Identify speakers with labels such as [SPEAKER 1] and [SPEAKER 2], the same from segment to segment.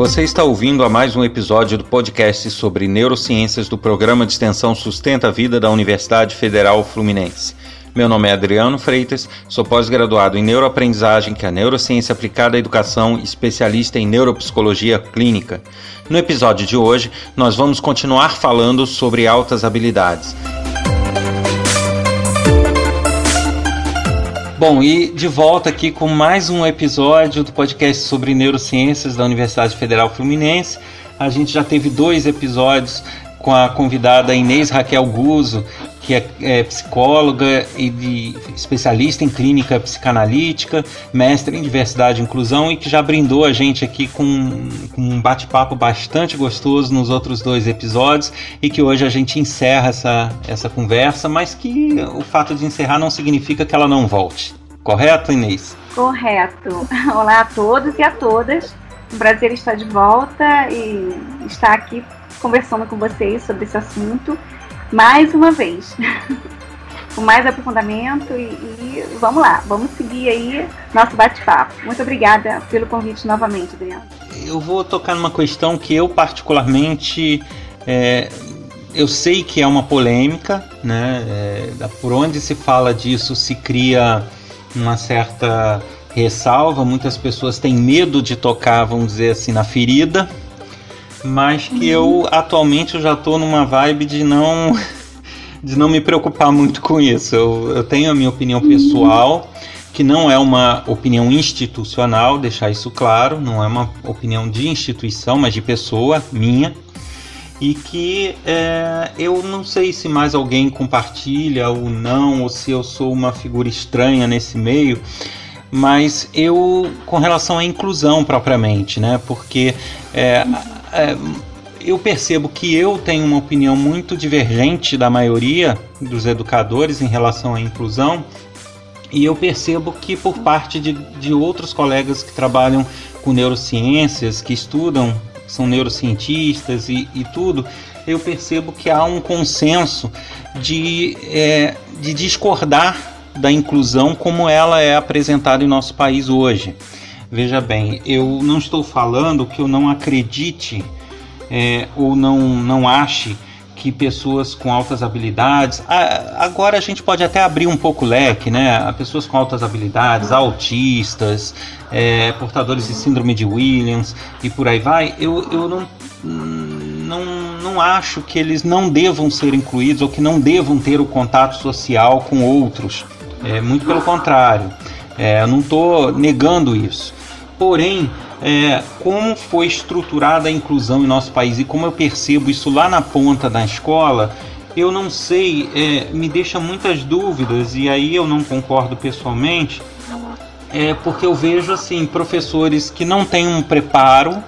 [SPEAKER 1] Você está ouvindo a mais um episódio do podcast sobre neurociências do programa de extensão Sustenta a Vida da Universidade Federal Fluminense. Meu nome é Adriano Freitas, sou pós-graduado em neuroaprendizagem, que é a neurociência aplicada à educação, especialista em neuropsicologia clínica. No episódio de hoje, nós vamos continuar falando sobre altas habilidades. Bom, e de volta aqui com mais um episódio do podcast sobre neurociências da Universidade Federal Fluminense. A gente já teve dois episódios com a convidada Inês Raquel Guzo, que é, é, psicóloga e de, especialista em clínica psicanalítica, mestre em diversidade e inclusão e que já brindou a gente aqui com, com um bate-papo bastante gostoso nos outros dois episódios e que hoje a gente encerra essa, essa conversa, mas que o fato de encerrar não significa que ela não volte. Correto, Inês?
[SPEAKER 2] Correto. Olá a todos e a todas. Um prazer estar de volta e estar aqui conversando com vocês sobre esse assunto mais uma vez. com mais aprofundamento e, e, vamos lá, vamos seguir aí nosso bate-papo. Muito obrigada pelo convite novamente, Adriano.
[SPEAKER 1] Eu vou tocar numa questão que eu particularmente é, eu sei que é uma polêmica, né? É, por onde se fala disso se cria uma certa ressalva. Muitas pessoas têm medo de tocar, vamos dizer assim, na ferida mas que eu atualmente eu já estou numa vibe de não de não me preocupar muito com isso. Eu, eu tenho a minha opinião pessoal, que não é uma opinião institucional, deixar isso claro, não é uma opinião de instituição, mas de pessoa minha. E que é, eu não sei se mais alguém compartilha ou não, ou se eu sou uma figura estranha nesse meio, mas eu, com relação à inclusão propriamente, né? Porque é, é, eu percebo que eu tenho uma opinião muito divergente da maioria dos educadores em relação à inclusão, e eu percebo que por parte de, de outros colegas que trabalham com neurociências, que estudam, são neurocientistas e, e tudo, eu percebo que há um consenso de, é, de discordar da inclusão como ela é apresentada em nosso país hoje. Veja bem, eu não estou falando que eu não acredite é, ou não, não ache que pessoas com altas habilidades. agora a gente pode até abrir um pouco o leque, né? Pessoas com altas habilidades, autistas, é, portadores de síndrome de Williams e por aí vai. Eu, eu não, não, não acho que eles não devam ser incluídos ou que não devam ter o contato social com outros. É, muito pelo contrário. É, eu não estou negando isso. Porém, é, como foi estruturada a inclusão em nosso país e como eu percebo isso lá na ponta da escola, eu não sei, é, me deixa muitas dúvidas e aí eu não concordo pessoalmente, é porque eu vejo assim professores que não têm um preparo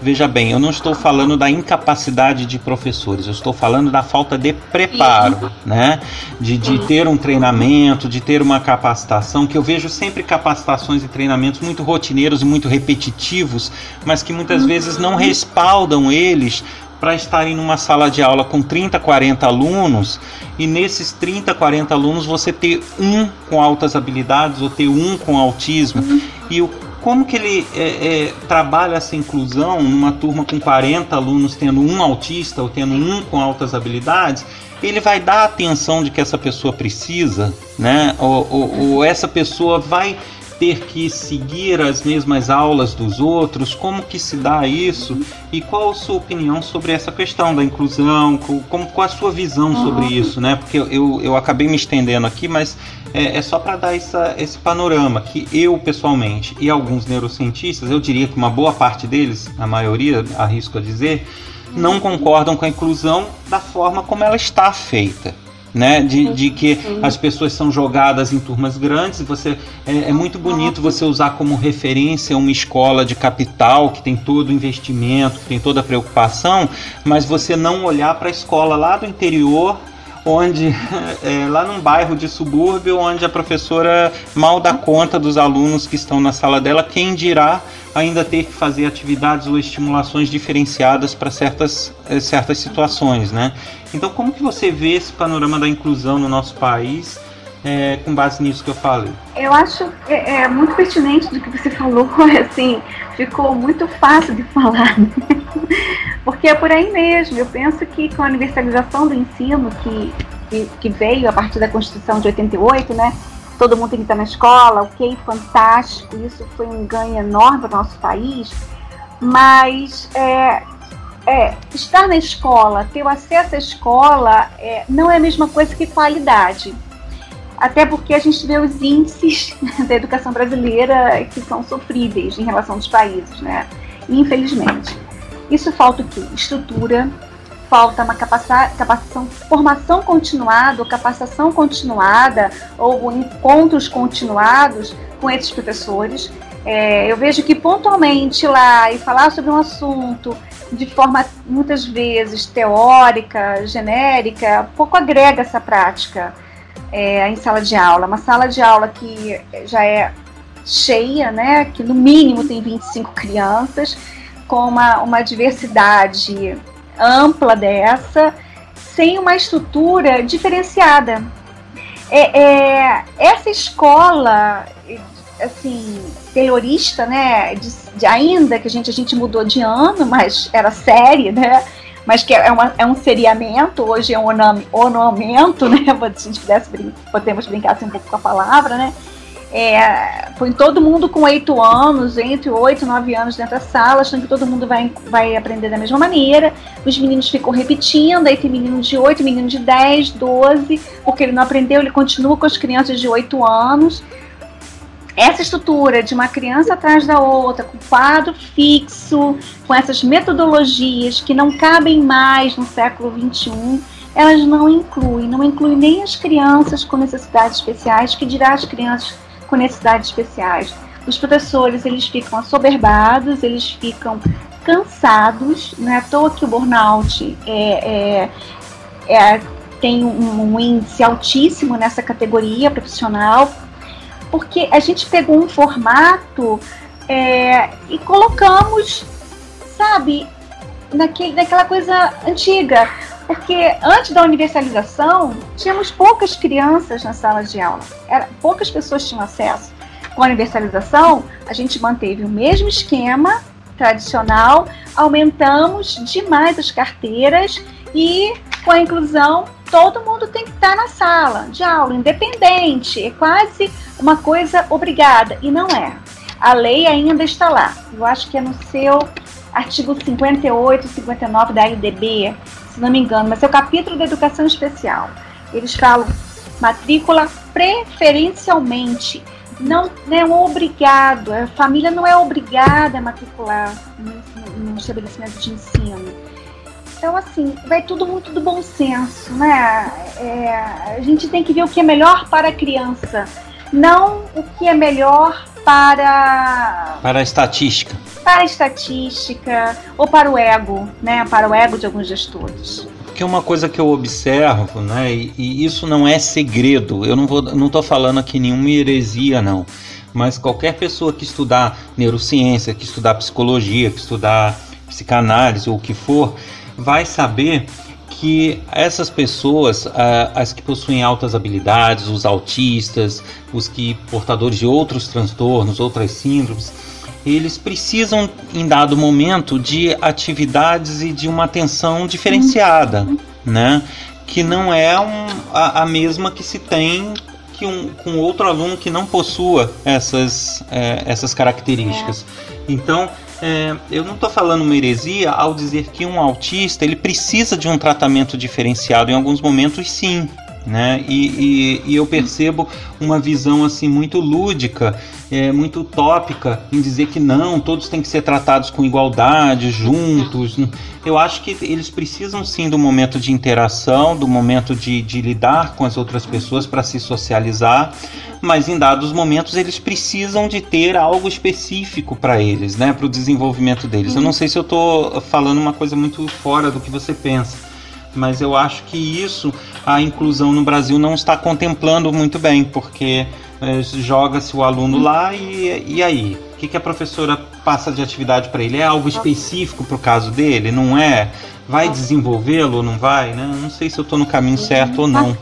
[SPEAKER 1] Veja bem, eu não estou falando da incapacidade de professores, eu estou falando da falta de preparo, né? De, de ter um treinamento, de ter uma capacitação, que eu vejo sempre capacitações e treinamentos muito rotineiros e muito repetitivos, mas que muitas vezes não respaldam eles para estarem numa sala de aula com 30, 40 alunos e nesses 30, 40 alunos você ter um com altas habilidades ou ter um com autismo. E o como que ele é, é, trabalha essa inclusão numa turma com 40 alunos tendo um autista ou tendo um com altas habilidades, ele vai dar a atenção de que essa pessoa precisa, né? Ou, ou, ou essa pessoa vai ter que seguir as mesmas aulas dos outros? Como que se dá isso? E qual a sua opinião sobre essa questão da inclusão? Como, qual a sua visão sobre isso, né? Porque eu, eu acabei me estendendo aqui, mas é, é só para dar essa, esse panorama que eu, pessoalmente, e alguns neurocientistas, eu diria que uma boa parte deles, a maioria, arrisco a dizer, não concordam com a inclusão da forma como ela está feita né? De, de que as pessoas são jogadas em turmas grandes. Você é, é, muito bonito você usar como referência uma escola de capital que tem todo o investimento, que tem toda a preocupação, mas você não olhar para a escola lá do interior onde é, lá num bairro de subúrbio onde a professora mal dá conta dos alunos que estão na sala dela, quem dirá ainda ter que fazer atividades ou estimulações diferenciadas para certas, eh, certas situações, né? Então, como que você vê esse panorama da inclusão no nosso país? é, com base nisso que eu falei?
[SPEAKER 2] Eu acho é, é, muito pertinente do que você falou, assim, ficou muito fácil de falar, né? Porque é por aí mesmo. Eu penso que com a universalização do ensino, que, que, que veio a partir da Constituição de 88, né? Todo mundo tem que estar na escola, ok, fantástico, isso foi um ganho enorme para o nosso país, mas é, é, estar na escola, ter o acesso à escola, é, não é a mesma coisa que qualidade até porque a gente vê os índices da educação brasileira que são sofríveis em relação aos países, né? Infelizmente. Isso falta o quê? Estrutura, falta uma capacitação, formação continuada, ou capacitação continuada, ou encontros continuados com esses professores. É, eu vejo que pontualmente lá e falar sobre um assunto de forma muitas vezes teórica, genérica, pouco agrega essa prática é, em sala de aula. Uma sala de aula que já é cheia, né, que no mínimo tem 25 crianças, com uma, uma diversidade ampla dessa, sem uma estrutura diferenciada. É, é, essa escola, assim, terrorista, né, de, de, ainda que a gente, a gente mudou de ano, mas era série, né, mas que é, uma, é um seriamento, hoje é um ornamento, né? Se a gente pudesse podemos brincar assim um pouco com a palavra, né? É, põe todo mundo com oito anos, entre oito e nove anos dentro da sala, achando que todo mundo vai, vai aprender da mesma maneira. Os meninos ficam repetindo, aí tem menino de oito, menino de dez, doze, porque ele não aprendeu, ele continua com as crianças de oito anos essa estrutura de uma criança atrás da outra, com quadro fixo, com essas metodologias que não cabem mais no século XXI, elas não incluem, não incluem nem as crianças com necessidades especiais, que dirá as crianças com necessidades especiais. Os professores, eles ficam assoberbados, eles ficam cansados, não é à toa que o burnout é, é, é tem um, um índice altíssimo nessa categoria profissional, porque a gente pegou um formato é, e colocamos, sabe, naquele, naquela coisa antiga. Porque antes da universalização, tínhamos poucas crianças na sala de aula, Era, poucas pessoas tinham acesso. Com a universalização, a gente manteve o mesmo esquema tradicional, aumentamos demais as carteiras e com a inclusão todo mundo tem que estar na sala de aula, independente. É quase uma coisa obrigada. E não é. A lei ainda está lá. Eu acho que é no seu artigo 58, 59 da LDB, se não me engano, mas é o capítulo da educação especial. Eles falam matrícula preferencialmente. Não, não é obrigado, a família não é obrigada a matricular no, estabelecimento de ensino então, assim, vai tudo muito do bom senso, né? É, a gente tem que ver o que é melhor para a criança, não o que é melhor para.
[SPEAKER 1] Para a estatística.
[SPEAKER 2] Para a estatística, ou para o ego, né? Para o ego de alguns gestores.
[SPEAKER 1] Que é uma coisa que eu observo, né? E, e isso não é segredo. Eu não vou, não estou falando aqui nenhuma heresia, não. Mas qualquer pessoa que estudar neurociência, que estudar psicologia, que estudar psicanálise ou o que for, vai saber que essas pessoas, as que possuem altas habilidades, os autistas, os que portadores de outros transtornos, outras síndromes, eles precisam em dado momento de atividades e de uma atenção diferenciada, né? Que não é um, a, a, mesma que se tem que um, com outro aluno que não possua essas, é, essas características. É. Então, é, eu não estou falando uma heresia ao dizer que um autista ele precisa de um tratamento diferenciado em alguns momentos, sim. Né? E, e, e eu percebo uma visão assim muito lúdica, é, muito utópica em dizer que não, todos têm que ser tratados com igualdade, juntos. Eu acho que eles precisam sim do momento de interação, do momento de, de lidar com as outras pessoas para se socializar, mas em dados momentos eles precisam de ter algo específico para eles, né, para o desenvolvimento deles. Eu não sei se eu estou falando uma coisa muito fora do que você pensa, mas eu acho que isso a inclusão no Brasil não está contemplando muito bem, porque é, joga-se o aluno lá e, e aí? O que, que a professora passa de atividade para ele? É algo específico para o caso dele? Não é? Vai desenvolvê-lo ou não vai? Né? Não sei se eu estou no caminho certo ou não.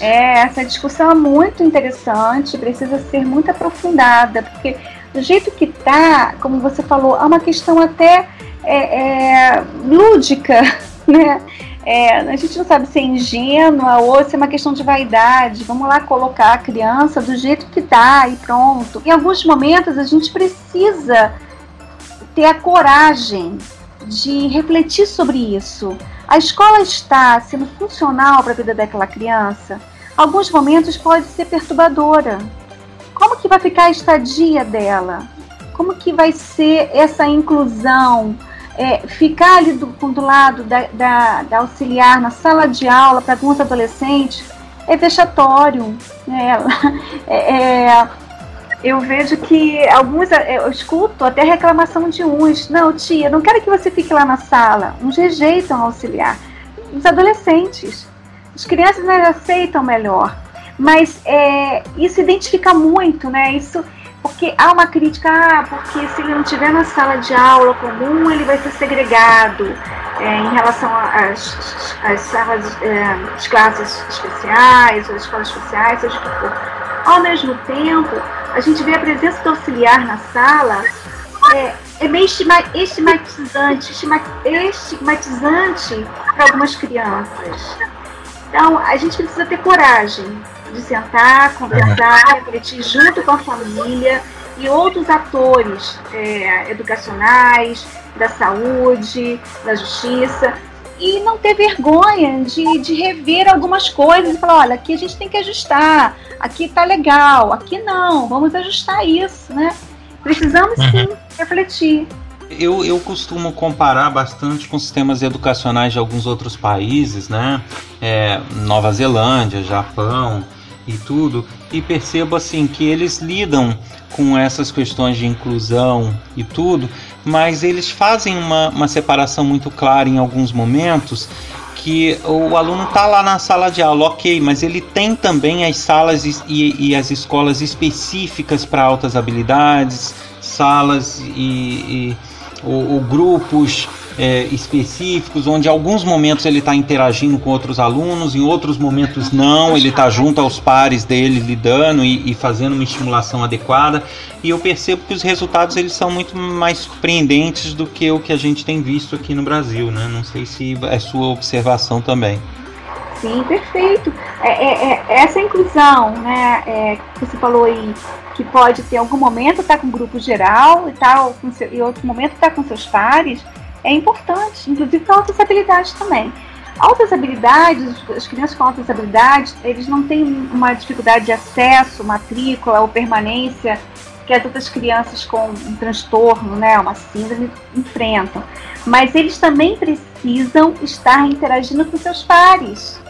[SPEAKER 2] É, essa discussão é muito interessante, precisa ser muito aprofundada, porque do jeito que tá, como você falou, é uma questão até é, é, lúdica, né? É, a gente não sabe se é ingênua ou se é uma questão de vaidade. Vamos lá colocar a criança do jeito que dá e pronto. Em alguns momentos a gente precisa ter a coragem de refletir sobre isso. A escola está sendo funcional para a vida daquela criança? Alguns momentos pode ser perturbadora. Como que vai ficar a estadia dela? Como que vai ser essa inclusão? É, ficar ali do, do lado da, da, da, auxiliar na sala de aula para alguns adolescentes é vexatório. Né? É, é, eu vejo que alguns, é, eu escuto até reclamação de uns, não tia, não quero que você fique lá na sala. Uns rejeitam auxiliar. Os adolescentes. As crianças não aceitam melhor. Mas é, isso identifica muito, né? Isso porque há uma crítica, ah, porque se ele não estiver na sala de aula comum, ele vai ser segregado é, em relação às, às salas, é, às classes especiais, às escolas especiais, seja o que for. Ao mesmo tempo, a gente vê a presença do auxiliar na sala, é, é meio estigmatizante, estigmatizante para algumas crianças. Então, a gente precisa ter coragem de sentar, conversar, uhum. refletir junto com a família e outros atores é, educacionais, da saúde, da justiça, e não ter vergonha de, de rever algumas coisas e falar, olha, aqui a gente tem que ajustar, aqui tá legal, aqui não, vamos ajustar isso, né? Precisamos sim uhum. refletir.
[SPEAKER 1] Eu, eu costumo comparar bastante com sistemas educacionais de alguns outros países, né? É, Nova Zelândia, Japão, e tudo, e percebo assim que eles lidam com essas questões de inclusão e tudo, mas eles fazem uma, uma separação muito clara em alguns momentos que o aluno está lá na sala de aula, ok, mas ele tem também as salas e, e, e as escolas específicas para altas habilidades, salas e, e ou, ou grupos é, específicos, onde alguns momentos ele está interagindo com outros alunos, em outros momentos não, ele está junto aos pares dele, lidando e, e, fazendo uma estimulação adequada. E eu percebo que os resultados eles são muito mais surpreendentes do que o que a gente tem visto aqui no Brasil, né? Não sei se é sua observação também.
[SPEAKER 2] Sim, perfeito. É, é, é essa inclusão, né, é, que você falou aí, que pode ter algum momento tá com o grupo geral e tal, e outro momento tá com seus pares, é importante, inclusive para altas habilidades também. Altas habilidades, as crianças com altas habilidades, eles não têm uma dificuldade de acesso, matrícula ou permanência que as outras crianças com um transtorno, né, uma síndrome, enfrentam. Mas eles também precisam estar interagindo com seus pares,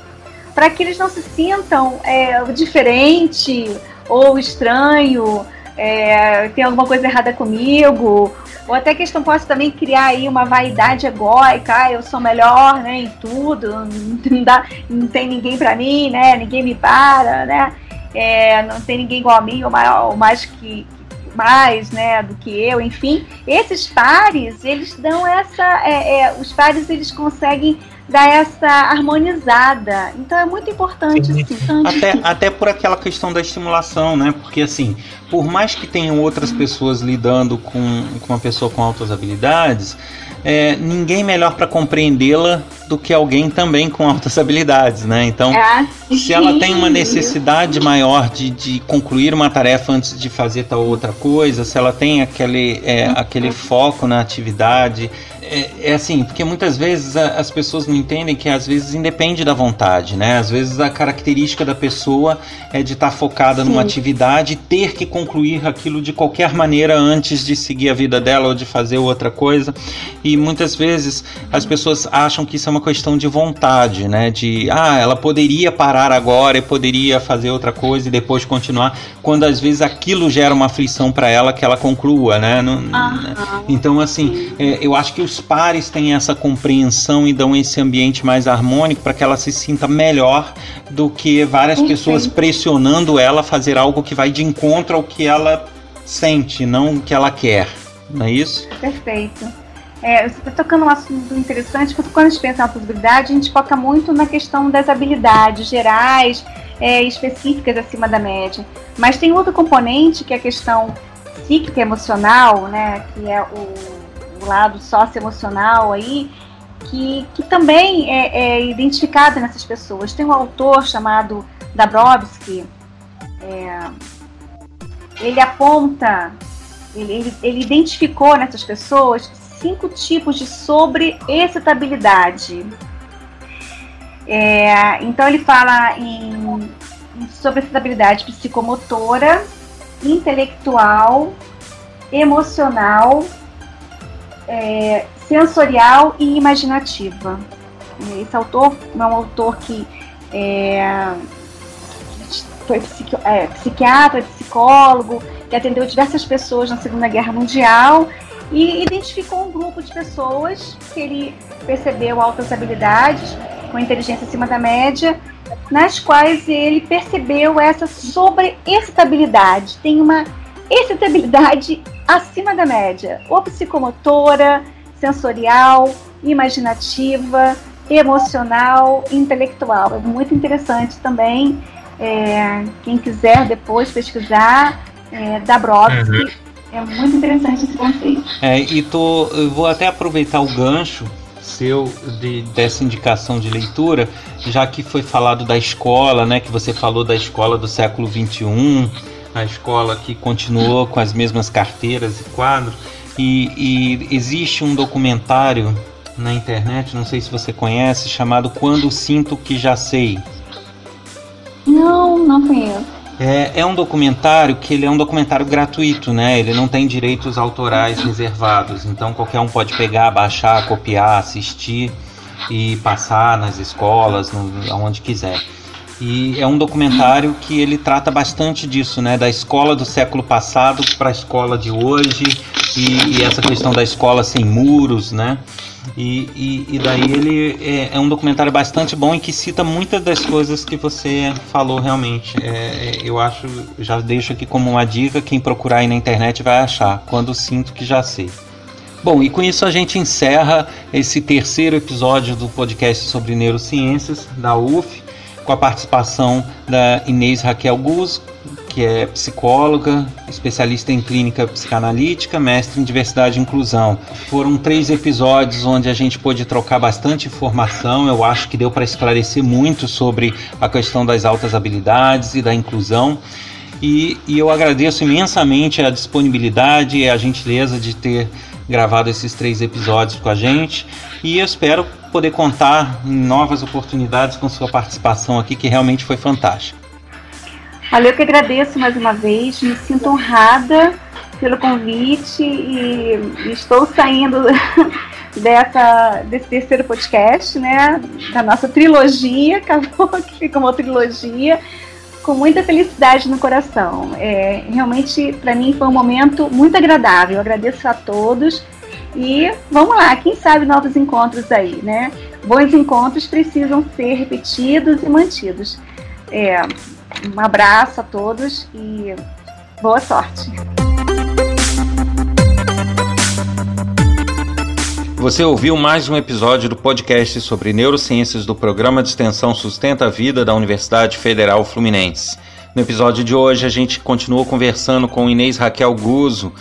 [SPEAKER 2] para que eles não se sintam é, diferente ou estranho, é, tem alguma coisa errada comigo, ou até que eles não possam também criar aí uma vaidade egóica, ah, eu sou melhor, né, em tudo, não, dá, não tem ninguém para mim, né, ninguém me para, né, é, não tem ninguém igual a mim ou mais, ou mais que mais, né, do que eu, enfim, esses pares, eles dão essa, é, é, os pares eles conseguem dar essa harmonizada. Então é muito importante, sim. Sim.
[SPEAKER 1] Até, até por aquela questão da estimulação, né? Porque assim, por mais que tenham outras pessoas lidando com, com uma pessoa com altas habilidades, é, ninguém melhor para compreendê-la do que alguém também com altas habilidades, né? Então, é. se ela tem uma necessidade maior de, de concluir uma tarefa antes de fazer tal outra coisa, se ela tem aquele, é, aquele foco na atividade, é, é, assim, porque muitas vezes as pessoas não entendem que às vezes independe da vontade, né? Às vezes a característica da pessoa é de estar tá focada Sim. numa atividade e ter que concluir aquilo de qualquer maneira antes de seguir a vida dela ou de fazer outra coisa. E muitas vezes as pessoas acham que isso é uma questão de vontade, né? De, ah, ela poderia parar agora e poderia fazer outra coisa e depois continuar, quando às vezes aquilo gera uma aflição para ela que ela conclua, né? Não, né? Então, assim, é, eu acho que os pares têm essa compreensão e dão esse ambiente mais harmônico para que ela se sinta melhor do que várias pessoas pressionando ela a fazer algo que vai de encontro ao que ela sente, não o que ela quer. Não é isso?
[SPEAKER 2] Perfeito. É, você está tocando um assunto interessante, porque quando a gente pensa na possibilidade, a gente foca muito na questão das habilidades gerais, é, específicas acima da média. Mas tem outro componente, que é a questão psíquica emocional, né, que é o, o lado socioemocional aí, que, que também é, é identificado nessas pessoas. Tem um autor chamado Dabrowski, é, ele aponta, ele, ele, ele identificou nessas pessoas cinco tipos de sobreexcitabilidade. É, então ele fala em, em sobreexcitabilidade psicomotora, intelectual, emocional, é, sensorial e imaginativa. Esse autor é um autor que é, foi psiqui é, psiquiatra, psicólogo, que atendeu diversas pessoas na Segunda Guerra Mundial e identificou um grupo de pessoas que ele percebeu altas habilidades, com inteligência acima da média, nas quais ele percebeu essa sobreexcitabilidade. Tem uma excitabilidade acima da média, ou psicomotora, sensorial, imaginativa, emocional, intelectual. É muito interessante também. É, quem quiser depois pesquisar, é, Dabrowski, uhum. é muito interessante esse conceito.
[SPEAKER 1] É, e tô, eu vou até aproveitar o gancho seu de, dessa indicação de leitura, já que foi falado da escola, né? Que você falou da escola do século XXI, a escola que continuou com as mesmas carteiras e quadros. E, e existe um documentário na internet, não sei se você conhece, chamado Quando Sinto Que Já Sei.
[SPEAKER 2] Não, não conheço.
[SPEAKER 1] É, é um documentário que ele é um documentário gratuito, né? Ele não tem direitos autorais reservados, então qualquer um pode pegar, baixar, copiar, assistir e passar nas escolas, no, onde quiser. E é um documentário que ele trata bastante disso, né? Da escola do século passado para a escola de hoje e, e, essa questão da escola sem muros, né? E, e, e daí ele é, é, um documentário bastante bom e que cita muitas das coisas que você falou realmente. É, é, eu acho, já deixo aqui como uma dica, quem procurar aí na internet vai achar, quando sinto que já sei. Bom, e com isso a gente encerra esse terceiro episódio do podcast sobre neurociências da UF com a participação da Inês Raquel Guz, que é psicóloga, especialista em clínica psicanalítica, mestre em diversidade e inclusão. Foram três episódios onde a gente pôde trocar bastante informação. Eu acho que deu para esclarecer muito sobre a questão das altas habilidades e da inclusão. E, e eu agradeço imensamente a disponibilidade e a gentileza de ter gravado esses três episódios com a gente. E eu espero poder contar em novas oportunidades com sua participação aqui, que realmente foi fantástica.
[SPEAKER 2] Olha, eu que agradeço mais uma vez, me sinto honrada pelo convite e estou saindo dessa, desse terceiro podcast, né? Da nossa trilogia, acabou que fica uma trilogia, com muita felicidade no coração. É, realmente, para mim, foi um momento muito agradável. Eu agradeço a todos e vamos lá, quem sabe novos encontros aí, né? Bons encontros precisam ser repetidos e mantidos. É, um abraço a todos e boa sorte.
[SPEAKER 1] Você ouviu mais um episódio do podcast sobre neurociências do programa de extensão Sustenta a Vida da Universidade Federal Fluminense. No episódio de hoje, a gente continuou conversando com Inês Raquel Guzo,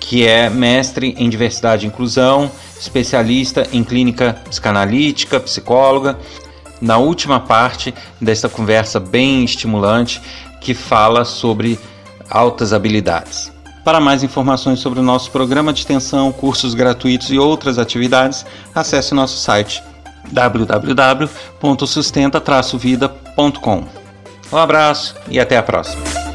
[SPEAKER 1] que é mestre em diversidade e inclusão, especialista em clínica psicanalítica, psicóloga. Na última parte desta conversa bem estimulante, que fala sobre altas habilidades. Para mais informações sobre o nosso programa de extensão, cursos gratuitos e outras atividades, acesse nosso site www.sustenta-vida.com. Um abraço e até a próxima.